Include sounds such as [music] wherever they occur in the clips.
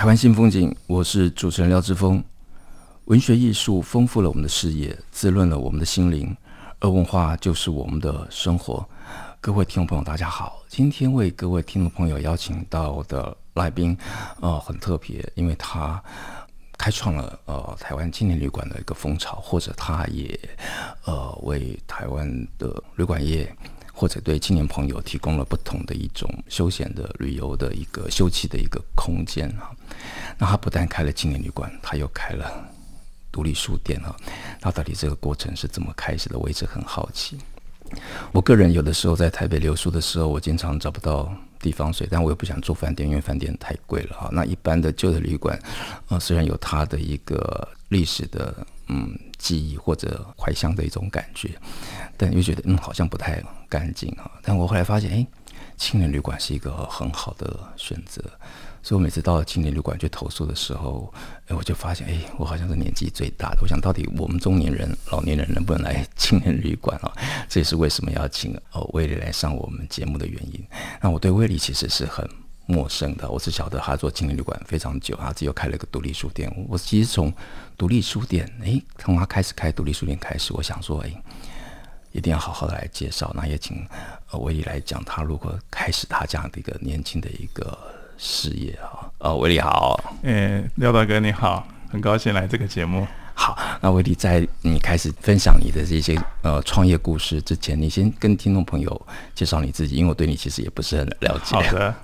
台湾新风景，我是主持人廖志峰。文学艺术丰富了我们的视野，滋润了我们的心灵，而文化就是我们的生活。各位听众朋友，大家好！今天为各位听众朋友邀请到的来宾，呃，很特别，因为他开创了呃台湾青年旅馆的一个风潮，或者他也呃为台湾的旅馆业或者对青年朋友提供了不同的一种休闲的旅游的一个休憩的一个空间啊。那他不但开了青年旅馆，他又开了。独立书店啊，那到底这个过程是怎么开始的？我一直很好奇。我个人有的时候在台北留宿的时候，我经常找不到地方睡，但我又不想住饭店，因为饭店太贵了啊。那一般的旧的旅馆，呃，虽然有它的一个历史的嗯记忆或者怀乡的一种感觉，但又觉得嗯好像不太干净啊。但我后来发现，哎，青年旅馆是一个很好的选择。所以我每次到青年旅馆去投诉的时候，哎，我就发现，哎，我好像是年纪最大的。我想到底我们中年人、老年人能不能来青年旅馆啊？这也是为什么要请哦威利来上我们节目的原因。那我对威利其实是很陌生的，我只晓得他做青年旅馆非常久，他自己又开了一个独立书店。我其实从独立书店，哎，从他开始开独立书店开始，我想说，哎，一定要好好的来介绍。那也请呃威利来讲他如何开始他这样的一个年轻的一个。事业啊，呃，威利好，诶，廖大哥你好，很高兴来这个节目。好，那威利在你开始分享你的这些呃创业故事之前，你先跟听众朋友介绍你自己，因为我对你其实也不是很了解。好的，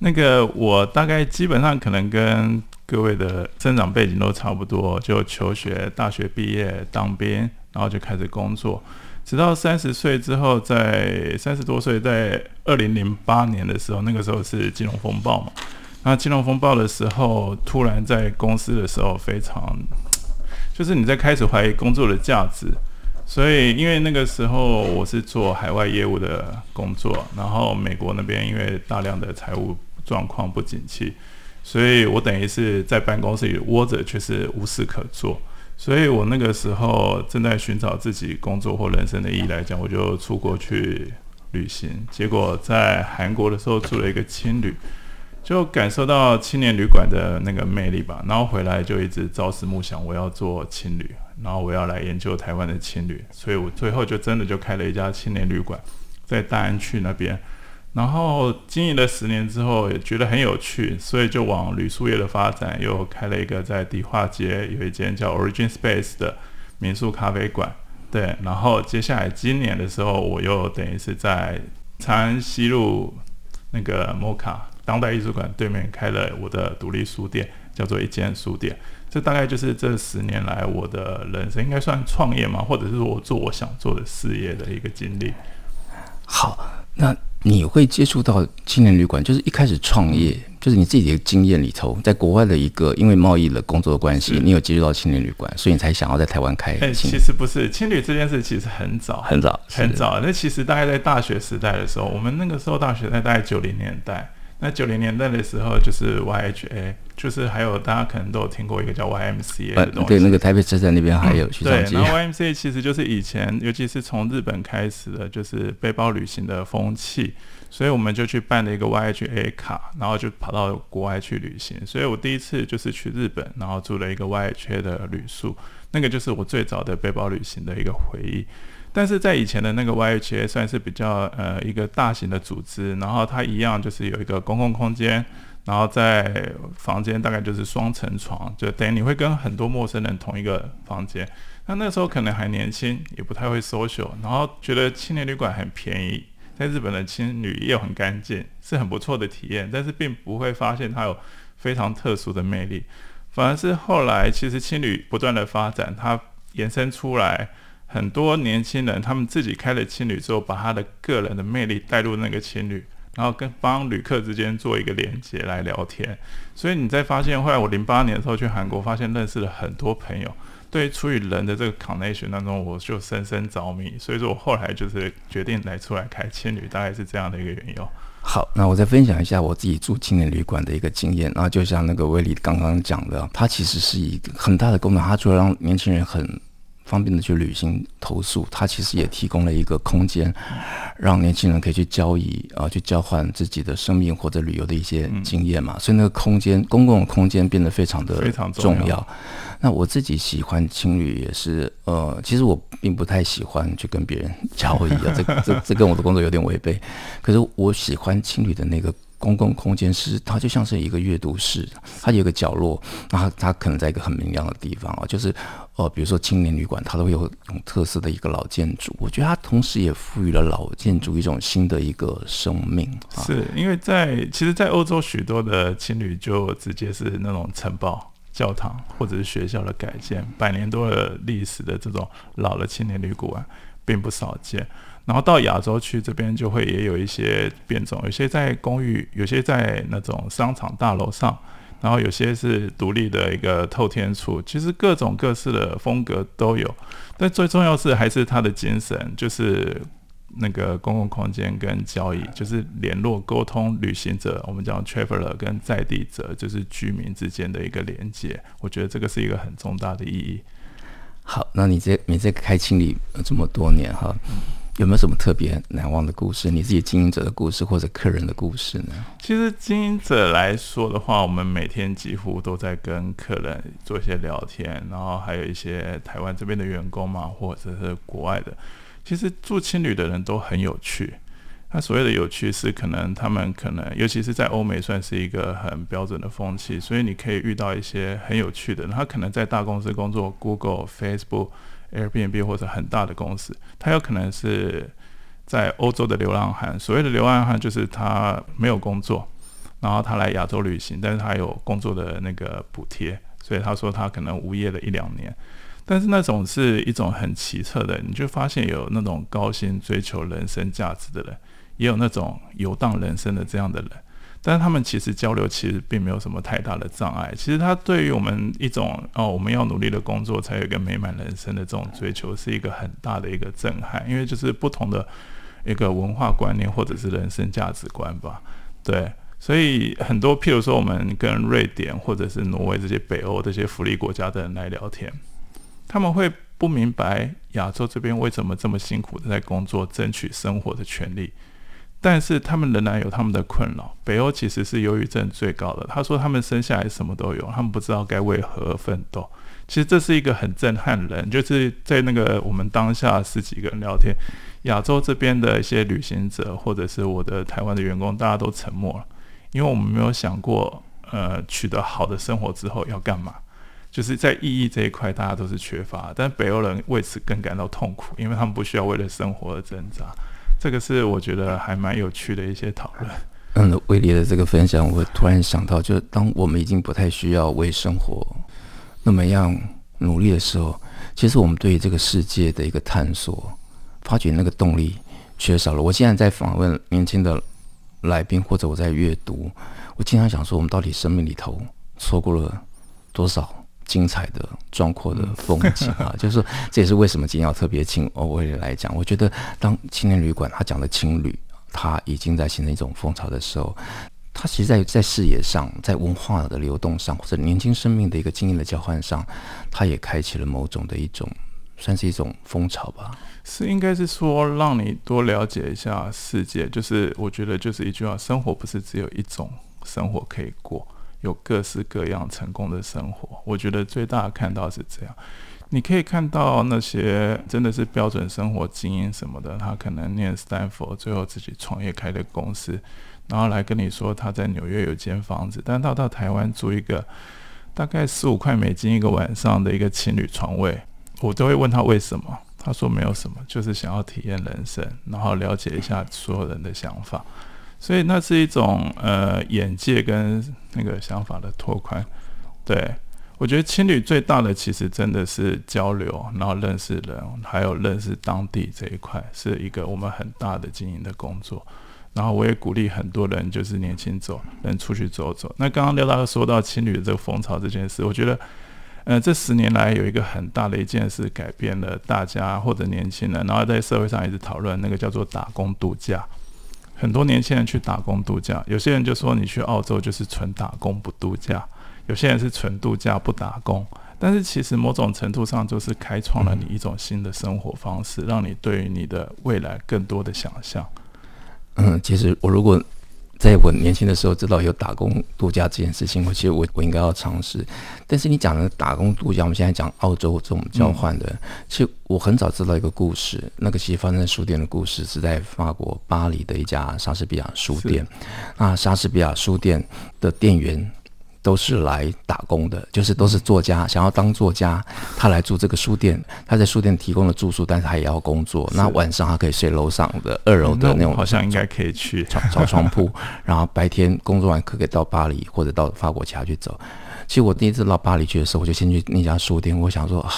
那个我大概基本上可能跟各位的生长背景都差不多，就求学，大学毕业，当兵，然后就开始工作。直到三十岁之后，在三十多岁，在二零零八年的时候，那个时候是金融风暴嘛。那金融风暴的时候，突然在公司的时候，非常就是你在开始怀疑工作的价值。所以，因为那个时候我是做海外业务的工作，然后美国那边因为大量的财务状况不景气，所以我等于是在办公室里窝着，却是无事可做。所以我那个时候正在寻找自己工作或人生的意义来讲，我就出国去旅行。结果在韩国的时候住了一个青旅，就感受到青年旅馆的那个魅力吧。然后回来就一直朝思暮想，我要做青旅，然后我要来研究台湾的青旅。所以我最后就真的就开了一家青年旅馆，在大安区那边。然后经营了十年之后，也觉得很有趣，所以就往旅宿业的发展，又开了一个在迪化街有一间叫 Origin Space 的民宿咖啡馆。对，然后接下来今年的时候，我又等于是在长安西路那个摩卡当代艺术馆对面开了我的独立书店，叫做一间书店。这大概就是这十年来我的人生，应该算创业嘛，或者是我做我想做的事业的一个经历。好，那。你会接触到青年旅馆，就是一开始创业，就是你自己的经验里头，在国外的一个因为贸易的工作的关系，你有接触到青年旅馆，所以你才想要在台湾开。哎，其实不是，青旅这件事其实很早，很早，很早。那其实大概在大学时代的时候，我们那个时候大学在大概九零年代。那九零年代的时候，就是 YHA，就是还有大家可能都有听过一个叫 YMCA 的东西。啊、对，那个台北车站那边还有去、嗯。对，然后 YMCA 其实就是以前，尤其是从日本开始的，就是背包旅行的风气，所以我们就去办了一个 YHA 卡，然后就跑到国外去旅行。所以我第一次就是去日本，然后住了一个 YHA 的旅宿，那个就是我最早的背包旅行的一个回忆。但是在以前的那个 YHA 算是比较呃一个大型的组织，然后它一样就是有一个公共空间，然后在房间大概就是双层床，就等于你会跟很多陌生人同一个房间。那那时候可能还年轻，也不太会 social，然后觉得青年旅馆很便宜，在日本的青旅又很干净，是很不错的体验，但是并不会发现它有非常特殊的魅力，反而是后来其实青旅不断的发展，它延伸出来。很多年轻人，他们自己开了青旅之后，把他的个人的魅力带入那个青旅，然后跟帮旅客之间做一个连接来聊天。所以你再发现，后来我零八年的时候去韩国，发现认识了很多朋友。对，出于人的这个 connection 当中，我就深深着迷。所以说我后来就是决定来出来开青旅，大概是这样的一个缘由。好，那我再分享一下我自己住青年旅馆的一个经验。然后就像那个威利刚刚讲的，它其实是一个很大的功能，它除了让年轻人很方便的去旅行投诉，它其实也提供了一个空间，让年轻人可以去交易啊，去交换自己的生命或者旅游的一些经验嘛。嗯、所以那个空间，公共的空间变得非常的非常重要。重要。那我自己喜欢青旅也是，呃，其实我并不太喜欢去跟别人交易啊，这这这跟我的工作有点违背。可是我喜欢青旅的那个。公共空间是它就像是一个阅读室，它有个角落，那它，它可能在一个很明亮的地方啊，就是呃，比如说青年旅馆，它都会有种特色的一个老建筑。我觉得它同时也赋予了老建筑一种新的一个生命。是因为在其实，在欧洲许多的青旅就直接是那种城堡、教堂或者是学校的改建，百年多的历史的这种老的青年旅馆并不少见。然后到亚洲区这边就会也有一些变种，有些在公寓，有些在那种商场大楼上，然后有些是独立的一个透天处，其实各种各式的风格都有。但最重要是还是它的精神，就是那个公共空间跟交易，就是联络沟通旅行者，我们讲 traveler 跟在地者，就是居民之间的一个连接。我觉得这个是一个很重大的意义。好，那你这你这开清理这么多年哈。有没有什么特别难忘的故事？你自己经营者的故事，或者客人的故事呢？其实经营者来说的话，我们每天几乎都在跟客人做一些聊天，然后还有一些台湾这边的员工嘛，或者是国外的。其实住青旅的人都很有趣。他所谓的有趣是，可能他们可能，尤其是在欧美，算是一个很标准的风气，所以你可以遇到一些很有趣的。他可能在大公司工作，Google、Facebook。Airbnb 或者很大的公司，他有可能是在欧洲的流浪汉。所谓的流浪汉，就是他没有工作，然后他来亚洲旅行，但是他有工作的那个补贴，所以他说他可能无业了一两年。但是那种是一种很奇特的，你就发现有那种高薪追求人生价值的人，也有那种游荡人生的这样的人。但他们其实交流其实并没有什么太大的障碍。其实他对于我们一种哦，我们要努力的工作才有一个美满人生的这种追求，是一个很大的一个震撼。因为就是不同的一个文化观念或者是人生价值观吧。对，所以很多譬如说我们跟瑞典或者是挪威这些北欧这些福利国家的人来聊天，他们会不明白亚洲这边为什么这么辛苦的在工作，争取生活的权利。但是他们仍然有他们的困扰。北欧其实是忧郁症最高的。他说他们生下来什么都有，他们不知道该为何而奋斗。其实这是一个很震撼人，就是在那个我们当下十几个人聊天，亚洲这边的一些旅行者或者是我的台湾的员工，大家都沉默了，因为我们没有想过，呃，取得好的生活之后要干嘛，就是在意义这一块，大家都是缺乏。但北欧人为此更感到痛苦，因为他们不需要为了生活而挣扎。这个是我觉得还蛮有趣的一些讨论。嗯，威利的这个分享，我突然想到，就是当我们已经不太需要为生活那么样努力的时候，其实我们对于这个世界的一个探索、发掘那个动力缺少了。我现在在访问年轻的来宾，或者我在阅读，我经常想说，我们到底生命里头错过了多少？精彩的、壮阔的风景啊，[laughs] 就是说，这也是为什么今天要特别请欧威利来讲。我觉得，当青年旅馆他讲的青旅，他已经在形成一种风潮的时候，他其实在在视野上、在文化的流动上，或者年轻生命的一个经验的交换上，他也开启了某种的一种，算是一种风潮吧。是应该是说，让你多了解一下世界。就是我觉得，就是一句话：生活不是只有一种生活可以过。有各式各样成功的生活，我觉得最大看到是这样。你可以看到那些真的是标准生活精英什么的，他可能念斯坦福，最后自己创业开的公司，然后来跟你说他在纽约有间房子，但他到台湾租一个大概十五块美金一个晚上的一个情侣床位，我都会问他为什么，他说没有什么，就是想要体验人生，然后了解一下所有人的想法。所以那是一种呃眼界跟那个想法的拓宽，对，我觉得青旅最大的其实真的是交流，然后认识人，还有认识当地这一块，是一个我们很大的经营的工作。然后我也鼓励很多人就是年轻走，能出去走走。那刚刚廖大哥说到青旅的这个风潮这件事，我觉得，呃，这十年来有一个很大的一件事改变了大家或者年轻人，然后在社会上一直讨论那个叫做打工度假。很多年轻人去打工度假，有些人就说你去澳洲就是纯打工不度假，有些人是纯度假不打工。但是其实某种程度上就是开创了你一种新的生活方式，让你对于你的未来更多的想象。嗯，其实我如果在我年轻的时候知道有打工度假这件事情，我其实我我应该要尝试。但是你讲的打工度假，我们现在讲澳洲这种交换的，嗯、其实我很早知道一个故事，那个其实发生在书店的故事，是在法国巴黎的一家莎士比亚书店。那莎士比亚书店的店员。都是来打工的，就是都是作家，想要当作家，他来住这个书店，他在书店提供了住宿，但是他也要工作。那晚上他可以睡楼上的二楼的那种，好像应该可以去找找 [laughs] 床铺，然后白天工作完可以到巴黎或者到法国其他去走。其实我第一次到巴黎去的时候，我就先去那家书店，我想说啊。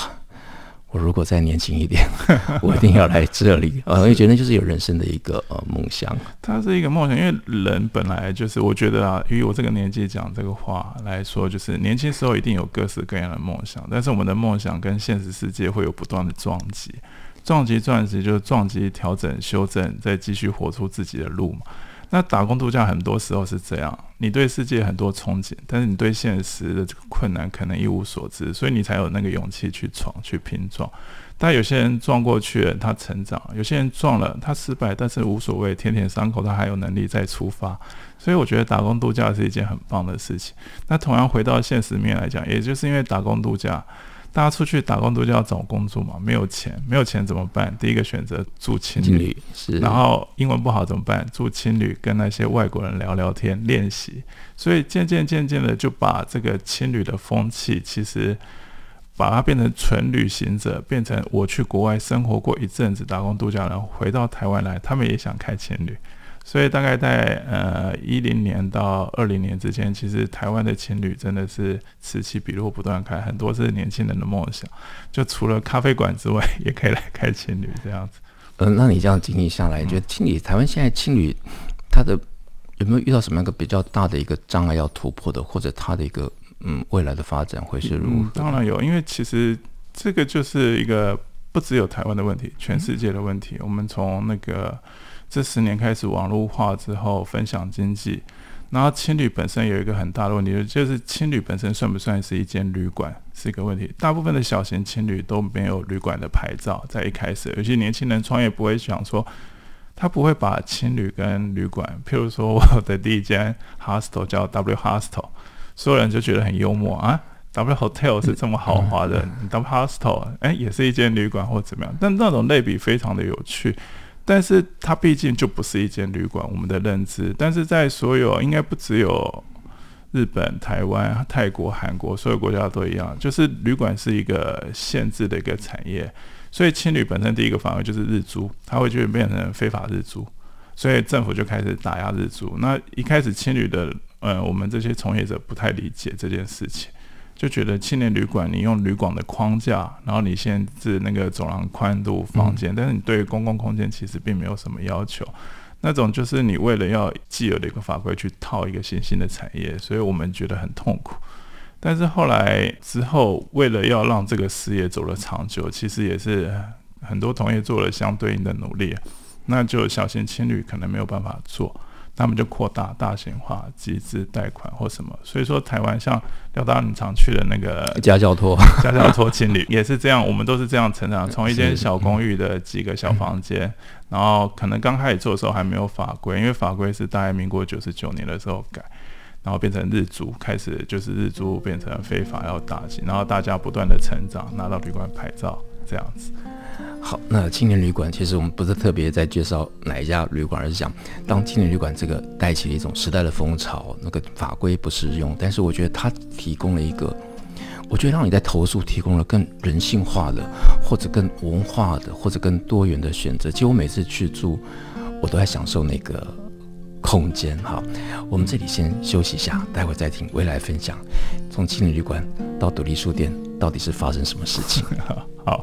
我如果再年轻一点，[laughs] 我一定要来这里。[laughs] 呃，我也觉得就是有人生的一个呃梦想。它是一个梦想，因为人本来就是，我觉得啊，以我这个年纪讲这个话来说，就是年轻时候一定有各式各样的梦想，但是我们的梦想跟现实世界会有不断的撞击，撞击撞击就是撞击、调整、修正，再继续活出自己的路嘛。那打工度假很多时候是这样，你对世界很多憧憬，但是你对现实的这个困难可能一无所知，所以你才有那个勇气去闯、去拼撞。但有些人撞过去了，他成长；有些人撞了，他失败，但是无所谓，舔舔伤口，他还有能力再出发。所以我觉得打工度假是一件很棒的事情。那同样回到现实面来讲，也就是因为打工度假。大家出去打工度假要找工作嘛，没有钱，没有钱怎么办？第一个选择住青旅，是。然后英文不好怎么办？住青旅，跟那些外国人聊聊天，练习。所以渐渐渐渐的就把这个青旅的风气，其实把它变成纯旅行者，变成我去国外生活过一阵子打工度假，然后回到台湾来，他们也想开青旅。所以大概在呃一零年到二零年之间，其实台湾的情侣真的是此起彼落，不断开，很多是年轻人的梦想。就除了咖啡馆之外，也可以来开情侣这样子。嗯、呃，那你这样经历下来，你觉得情侣台湾现在情侣他的有没有遇到什么样一个比较大的一个障碍要突破的，或者他的一个嗯未来的发展会是如何？嗯，当然有，因为其实这个就是一个不只有台湾的问题，全世界的问题。嗯、我们从那个。这十年开始网络化之后，分享经济，然后青旅本身有一个很大的问题，就是青旅本身算不算是一间旅馆是一个问题。大部分的小型青旅都没有旅馆的牌照，在一开始，有些年轻人创业不会想说，他不会把青旅跟旅馆，譬如说我的第一间 hostel 叫 W Hostel，所有人就觉得很幽默啊，W Hotel 是这么豪华的，W Hostel 哎也是一间旅馆或怎么样，但那种类比非常的有趣。但是它毕竟就不是一间旅馆，我们的认知。但是在所有应该不只有日本、台湾、泰国、韩国，所有国家都一样，就是旅馆是一个限制的一个产业。所以青旅本身第一个范围就是日租，它会就变成非法日租，所以政府就开始打压日租。那一开始青旅的，呃，我们这些从业者不太理解这件事情。就觉得青年旅馆，你用旅馆的框架，然后你限制那个走廊宽度、房间，但是你对公共空间其实并没有什么要求。那种就是你为了要既有的一个法规去套一个新兴的产业，所以我们觉得很痛苦。但是后来之后，为了要让这个事业走得长久，其实也是很多同业做了相对应的努力。那就小型青旅可能没有办法做。他们就扩大大型化集资贷款或什么，所以说台湾像廖大你常去的那个家教托。家教托情侣 [laughs] 也是这样，我们都是这样成长，从一间小公寓的几个小房间，然后可能刚开始做的时候还没有法规，因为法规是大概民国九十九年的时候改，然后变成日租，开始就是日租变成非法要打击，然后大家不断的成长，拿到旅馆牌照这样子。好，那青年旅馆其实我们不是特别在介绍哪一家旅馆，而是讲当青年旅馆这个带起了一种时代的风潮，那个法规不适用，但是我觉得它提供了一个，我觉得让你在投诉提供了更人性化的，或者更文化的，或者更多元的选择。其实我每次去住，我都在享受那个空间。好，我们这里先休息一下，待会再听未来分享，从青年旅馆到独立书店到底是发生什么事情。[laughs] 好。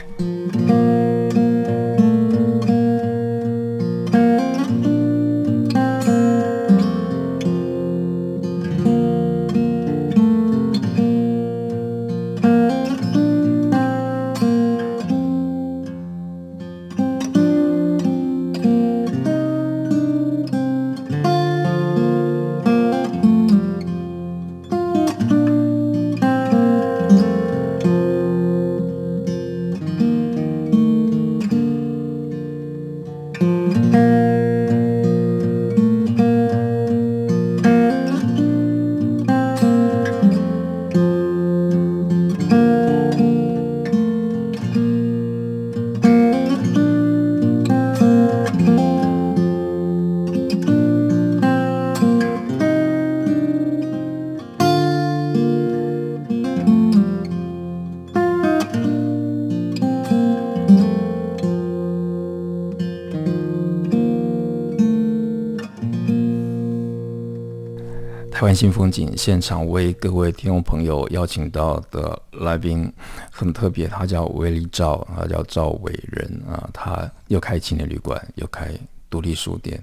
新风景现场为各位听众朋友邀请到的来宾很特别，他叫韦礼肇，他叫赵伟仁啊，他又开青年旅馆，又开独立书店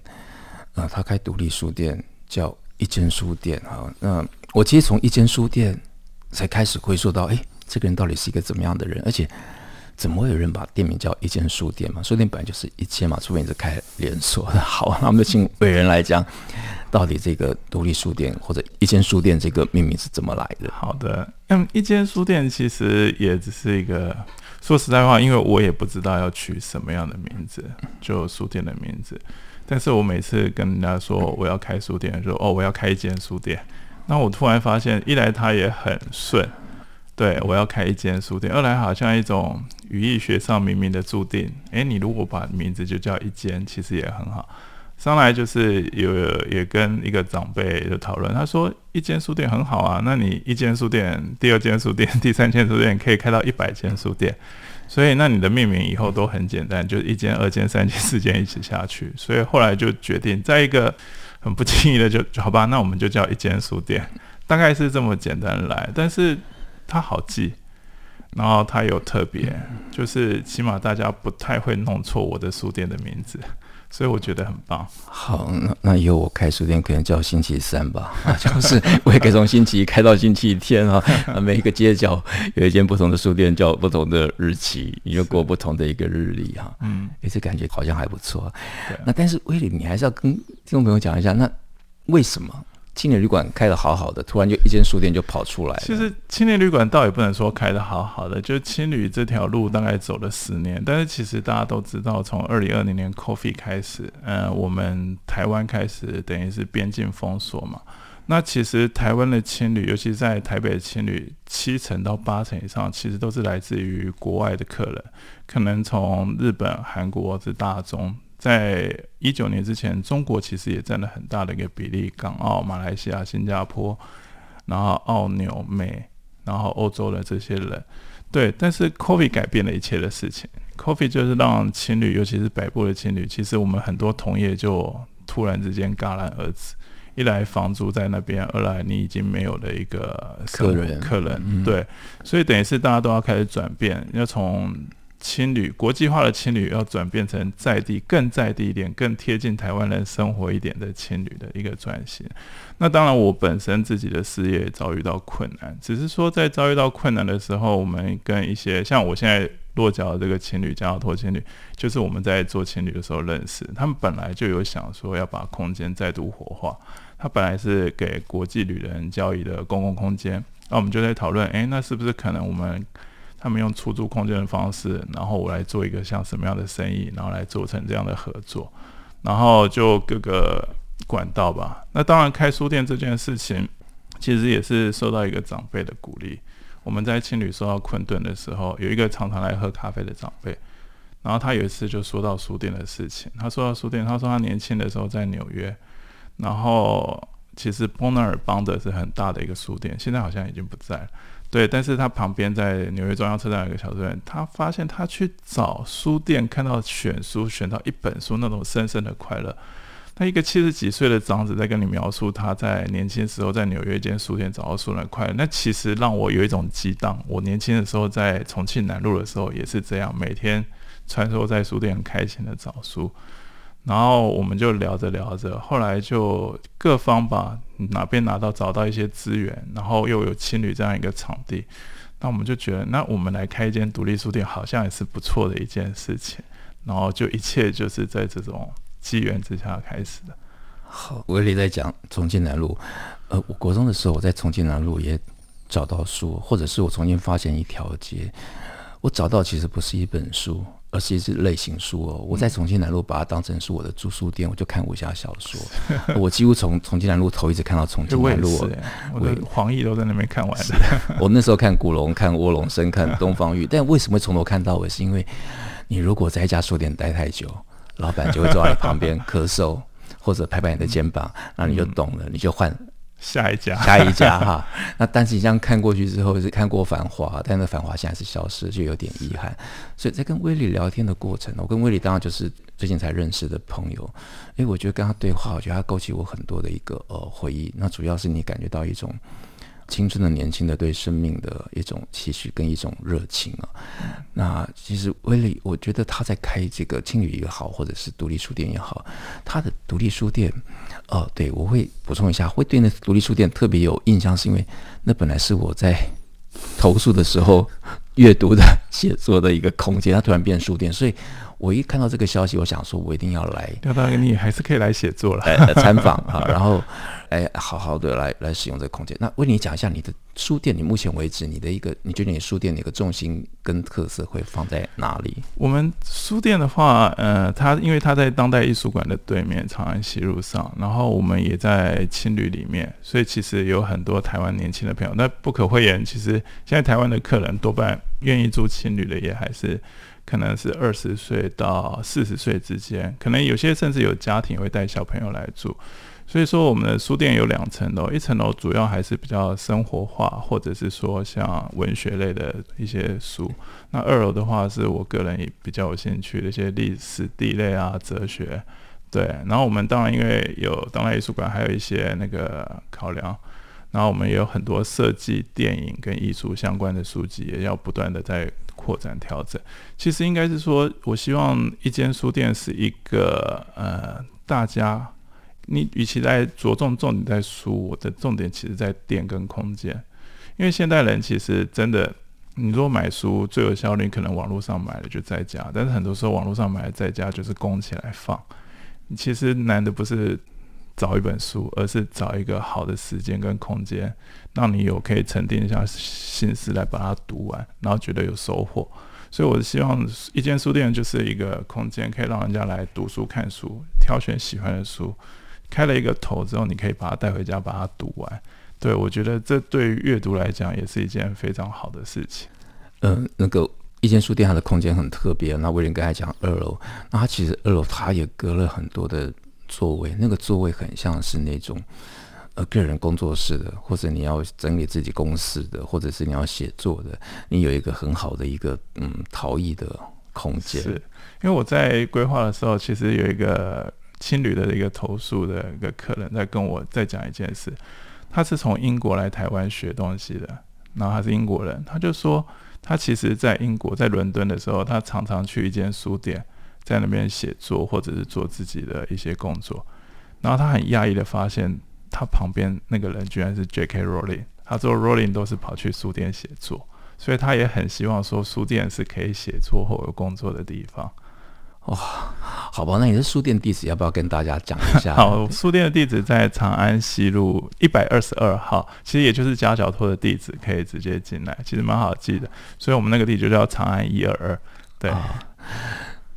啊，他开独立书店叫一间书店啊。那我其实从一间书店才开始会说到，哎，这个人到底是一个怎么样的人？而且怎么会有人把店名叫一间书店嘛？书店本来就是一间嘛，除非你是开连锁的。[laughs] 好，那我们就请伟人来讲。到底这个独立书店或者一间书店这个命名是怎么来的？好的，嗯，一间书店其实也只是一个，说实在话，因为我也不知道要取什么样的名字，就书店的名字。但是我每次跟人家说我要开书店，说哦，我要开一间书店，那我突然发现，一来它也很顺，对，我要开一间书店；二来好像一种语义学上冥冥的注定，诶，你如果把名字就叫一间，其实也很好。上来就是有也跟一个长辈的讨论，他说一间书店很好啊，那你一间书店、第二间书店、第三间书店可以开到一百间书店，所以那你的命名以后都很简单，就一间、二间、三间、四间一起下去。所以后来就决定，在一个很不经意的就好吧，那我们就叫一间书店，大概是这么简单来，但是它好记，然后它有特别，就是起码大家不太会弄错我的书店的名字。所以我觉得很棒。好，那那以后我开书店可能叫星期三吧，啊，[laughs] 就是我也可以从星期一开到星期天啊，[laughs] 每一个街角有一间不同的书店，叫不同的日期，你就过不同的一个日历哈。嗯，哎，这感觉好像还不错。对。那但是威廉，你还是要跟听众朋友讲一下，那为什么？青年旅馆开得好好的，突然就一间书店就跑出来。其实青年旅馆倒也不能说开得好好的，就青旅这条路大概走了十年。但是其实大家都知道，从二零二零年 Coffee 开始，呃，我们台湾开始等于是边境封锁嘛。那其实台湾的青旅，尤其在台北的青旅，七成到八成以上，其实都是来自于国外的客人，可能从日本、韩国是大宗。在一九年之前，中国其实也占了很大的一个比例，港澳、马来西亚、新加坡，然后澳纽美，然后欧洲的这些人，对。但是 COVID 改变了一切的事情，COVID 就是让情侣，尤其是北部的情侣，其实我们很多同业就突然之间戛然而止。一来房租在那边，二来你已经没有了一个客人，客人，对。所以等于是大家都要开始转变，要从。青旅国际化的青旅要转变成在地更在地一点、更贴近台湾人生活一点的青旅的一个转型。那当然，我本身自己的事业也遭遇到困难，只是说在遭遇到困难的时候，我们跟一些像我现在落脚的这个青旅加奥托青旅，就是我们在做青旅的时候认识。他们本来就有想说要把空间再度活化，他本来是给国际旅人交易的公共空间。那我们就在讨论，诶，那是不是可能我们？他们用出租空间的方式，然后我来做一个像什么样的生意，然后来做成这样的合作，然后就各个管道吧。那当然，开书店这件事情，其实也是受到一个长辈的鼓励。我们在青旅受到困顿的时候，有一个常常来喝咖啡的长辈，然后他有一次就说到书店的事情。他说到书店，他说他年轻的时候在纽约，然后其实波纳尔邦德是很大的一个书店，现在好像已经不在了。对，但是他旁边在纽约中央车站有一个小书店，他发现他去找书店，看到选书选到一本书那种深深的快乐。他一个七十几岁的长子在跟你描述他在年轻时候在纽约一间书店找到书的快乐，那其实让我有一种激荡。我年轻的时候在重庆南路的时候也是这样，每天穿梭在书店，开心的找书。然后我们就聊着聊着，后来就各方吧，哪边拿到找到一些资源，然后又有青旅这样一个场地，那我们就觉得，那我们来开一间独立书店，好像也是不错的一件事情。然后就一切就是在这种机缘之下开始的。好，韦礼在讲重庆南路，呃，我国中的时候我在重庆南路也找到书，或者是我重新发现一条街，我找到其实不是一本书。而是一是类型书哦。我在重庆南路把它当成是我的住宿店，我就看武侠小说。我几乎从重庆南路头一直看到重庆南路，我的黄奕都在那边看完的。我那时候看古龙、看卧龙生、看东方玉，但为什么会从头看到尾？是因为你如果在一家书店待太久，老板就会坐在你旁边咳嗽，或者拍拍你的肩膀，那你就懂了，你就换。下一家，下一家哈。[laughs] 那但是你这样看过去之后，是看过繁华，但那繁华现在是消失，就有点遗憾。所以在跟威利聊天的过程，我跟威利当然就是最近才认识的朋友。诶，我觉得跟他对话，我觉得他勾起我很多的一个呃回忆。那主要是你感觉到一种。青春的、年轻的，对生命的一种期许跟一种热情啊。那其实威利，我觉得他在开这个青旅也好，或者是独立书店也好，他的独立书店，哦，对，我会补充一下，会对那独立书店特别有印象，是因为那本来是我在投宿的时候阅读的、写作的一个空间，它突然变书店，所以我一看到这个消息，我想说，我一定要来。要当然，你还是可以来写作了，来 [laughs] 参访哈，然后。哎，好好的来来使用这个空间。那为你讲一下你的书店，你目前为止你的一个，你觉得你书店的一个重心跟特色会放在哪里？我们书店的话，呃，它因为它在当代艺术馆的对面，长安西路上，然后我们也在青旅里面，所以其实有很多台湾年轻的朋友。那不可讳言，其实现在台湾的客人多半愿意住青旅的，也还是可能是二十岁到四十岁之间，可能有些甚至有家庭会带小朋友来住。所以说，我们的书店有两层楼，一层楼主要还是比较生活化，或者是说像文学类的一些书。那二楼的话，是我个人也比较有兴趣的一些历史、地类啊、哲学。对，然后我们当然因为有当代艺术馆，还有一些那个考量，然后我们也有很多设计、电影跟艺术相关的书籍，也要不断的在扩展调整。其实应该是说，我希望一间书店是一个呃，大家。你与其在着重重点在书，我的重点其实在店跟空间，因为现代人其实真的，你如果买书最有效率，可能网络上买了就在家，但是很多时候网络上买了在家就是供起来放。其实难的不是找一本书，而是找一个好的时间跟空间，让你有可以沉淀一下心思来把它读完，然后觉得有收获。所以我希望一间书店就是一个空间，可以让人家来读书、看书、挑选喜欢的书。开了一个头之后，你可以把它带回家，把它读完。对，我觉得这对于阅读来讲也是一件非常好的事情。嗯、那个一间书店它的空间很特别。那威廉刚才讲二楼，那它其实二楼它也隔了很多的座位，那个座位很像是那种呃个人工作室的，或者你要整理自己公司的，或者是你要写作的，你有一个很好的一个嗯陶艺的空间。是因为我在规划的时候，其实有一个。青旅的一个投诉的一个客人在跟我再讲一件事，他是从英国来台湾学东西的，然后他是英国人，他就说他其实在英国在伦敦的时候，他常常去一间书店，在那边写作或者是做自己的一些工作，然后他很讶异的发现，他旁边那个人居然是 J.K. Rowling，他说 Rowling 都是跑去书店写作，所以他也很希望说书店是可以写作或有工作的地方。哇、哦，好吧，那你的书店地址要不要跟大家讲一下？[laughs] 好，书店的地址在长安西路一百二十二号，其实也就是夹角托的地址，可以直接进来，其实蛮好记的。所以我们那个地址就叫长安一二二。对、哦，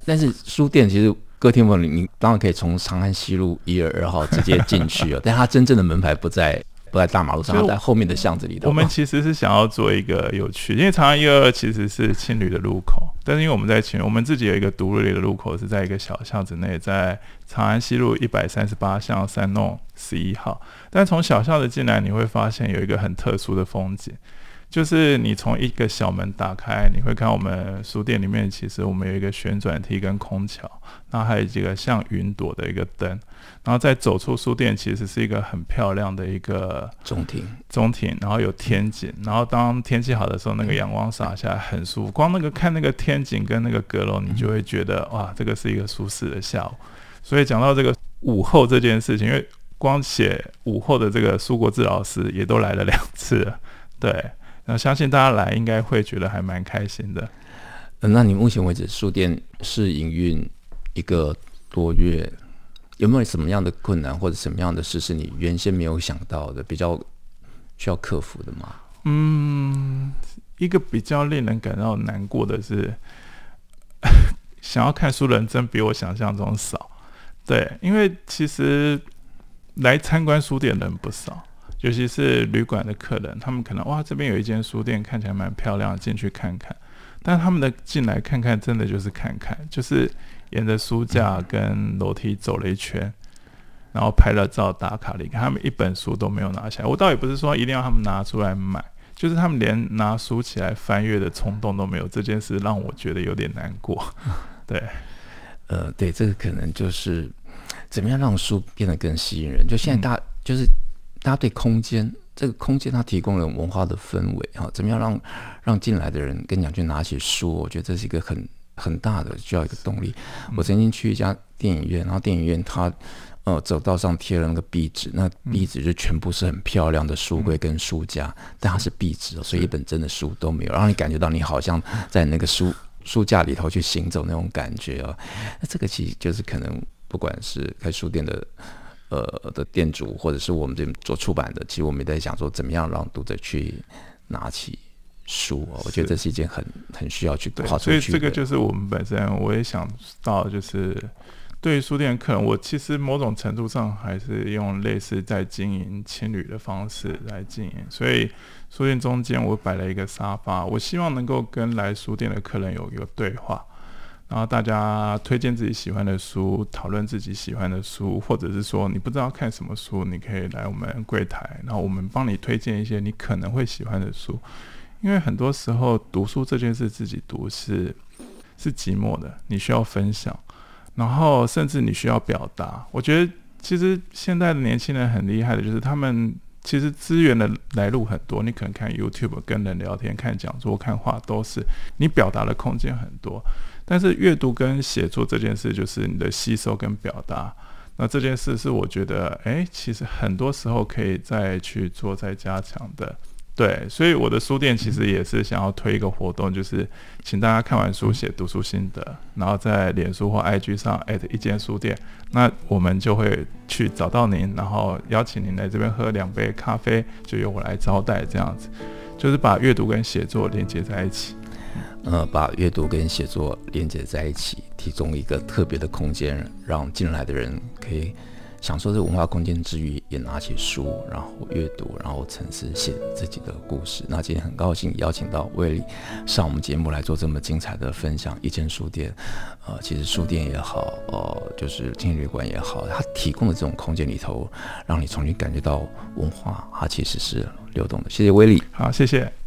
但是书店其实各位听众，你当然可以从长安西路一二二号直接进去哦，[laughs] 但它真正的门牌不在。不在大马路上，在后面的巷子里头。我们其实是想要做一个有趣，因为长安一二二其实是青旅的入口，但是因为我们在青旅，我们自己有一个独立的路口，是在一个小巷子内，在长安西路一百三十八巷三弄十一号。但从小巷子进来，你会发现有一个很特殊的风景。就是你从一个小门打开，你会看我们书店里面，其实我们有一个旋转梯跟空桥，然后还有几个像云朵的一个灯，然后再走出书店，其实是一个很漂亮的一个中庭，中庭，然后有天井，然后当天气好的时候，那个阳光洒下来很舒服，光那个看那个天井跟那个阁楼，你就会觉得哇，这个是一个舒适的下午。所以讲到这个午后这件事情，因为光写午后的这个苏国志老师也都来了两次了，对。那相信大家来应该会觉得还蛮开心的。嗯，那你目前为止书店是营运一个多月，有没有什么样的困难或者什么样的事是你原先没有想到的，比较需要克服的吗？嗯，一个比较令人感到难过的是，[laughs] 想要看书的人真比我想象中少。对，因为其实来参观书店的人不少，尤其是旅馆的客人，他们可能哇，这边有一间书店看起来蛮漂亮，进去看看。但他们的进来看看，真的就是看看，就是沿着书架跟楼梯走了一圈，然后拍了照打卡离开。他们一本书都没有拿下来。我倒也不是说一定要他们拿出来买，就是他们连拿书起来翻阅的冲动都没有。这件事让我觉得有点难过。[laughs] 对。呃，对，这个可能就是怎么样让书变得更吸引人。就现在大，大、嗯、就是大家对空间，这个空间它提供了文化的氛围哈，怎么样让让进来的人跟你讲去拿起书？我觉得这是一个很很大的需要一个动力。嗯、我曾经去一家电影院，然后电影院它呃走道上贴了那个壁纸，那壁纸就全部是很漂亮的书柜跟书架，嗯、但它是壁纸，所以一本真的书都没有，让你感觉到你好像在那个书。书架里头去行走那种感觉啊，那这个其实就是可能不管是开书店的呃的店主，或者是我们这边做出版的，其实我们也在想说，怎么样让读者去拿起书啊？我觉得这是一件很很需要去跨出去的。所以这个就是我们本身我也想到，就是对于书店客人，我其实某种程度上还是用类似在经营情侣的方式来经营，所以。书店中间，我摆了一个沙发，我希望能够跟来书店的客人有一个对话，然后大家推荐自己喜欢的书，讨论自己喜欢的书，或者是说你不知道看什么书，你可以来我们柜台，然后我们帮你推荐一些你可能会喜欢的书。因为很多时候读书这件事自己读是是寂寞的，你需要分享，然后甚至你需要表达。我觉得其实现在的年轻人很厉害的，就是他们。其实资源的来路很多，你可能看 YouTube 跟人聊天、看讲座、看画，都是你表达的空间很多。但是阅读跟写作这件事，就是你的吸收跟表达。那这件事是我觉得，诶，其实很多时候可以再去做、再加强的。对，所以我的书店其实也是想要推一个活动，就是请大家看完书写读书心得，然后在脸书或 IG 上艾特一间书店，那我们就会去找到您，然后邀请您来这边喝两杯咖啡，就由我来招待，这样子，就是把阅读跟写作连接在一起。呃，把阅读跟写作连接在一起，提供一个特别的空间，让进来的人可以。享受这个文化空间之余，也拿起书，然后阅读，然后沉思写自己的故事。那今天很高兴邀请到威利上我们节目来做这么精彩的分享。一间书店，呃，其实书店也好，呃，就是青旅馆也好，它提供的这种空间里头，让你重新感觉到文化，它其实是流动的。谢谢威利，好，谢谢。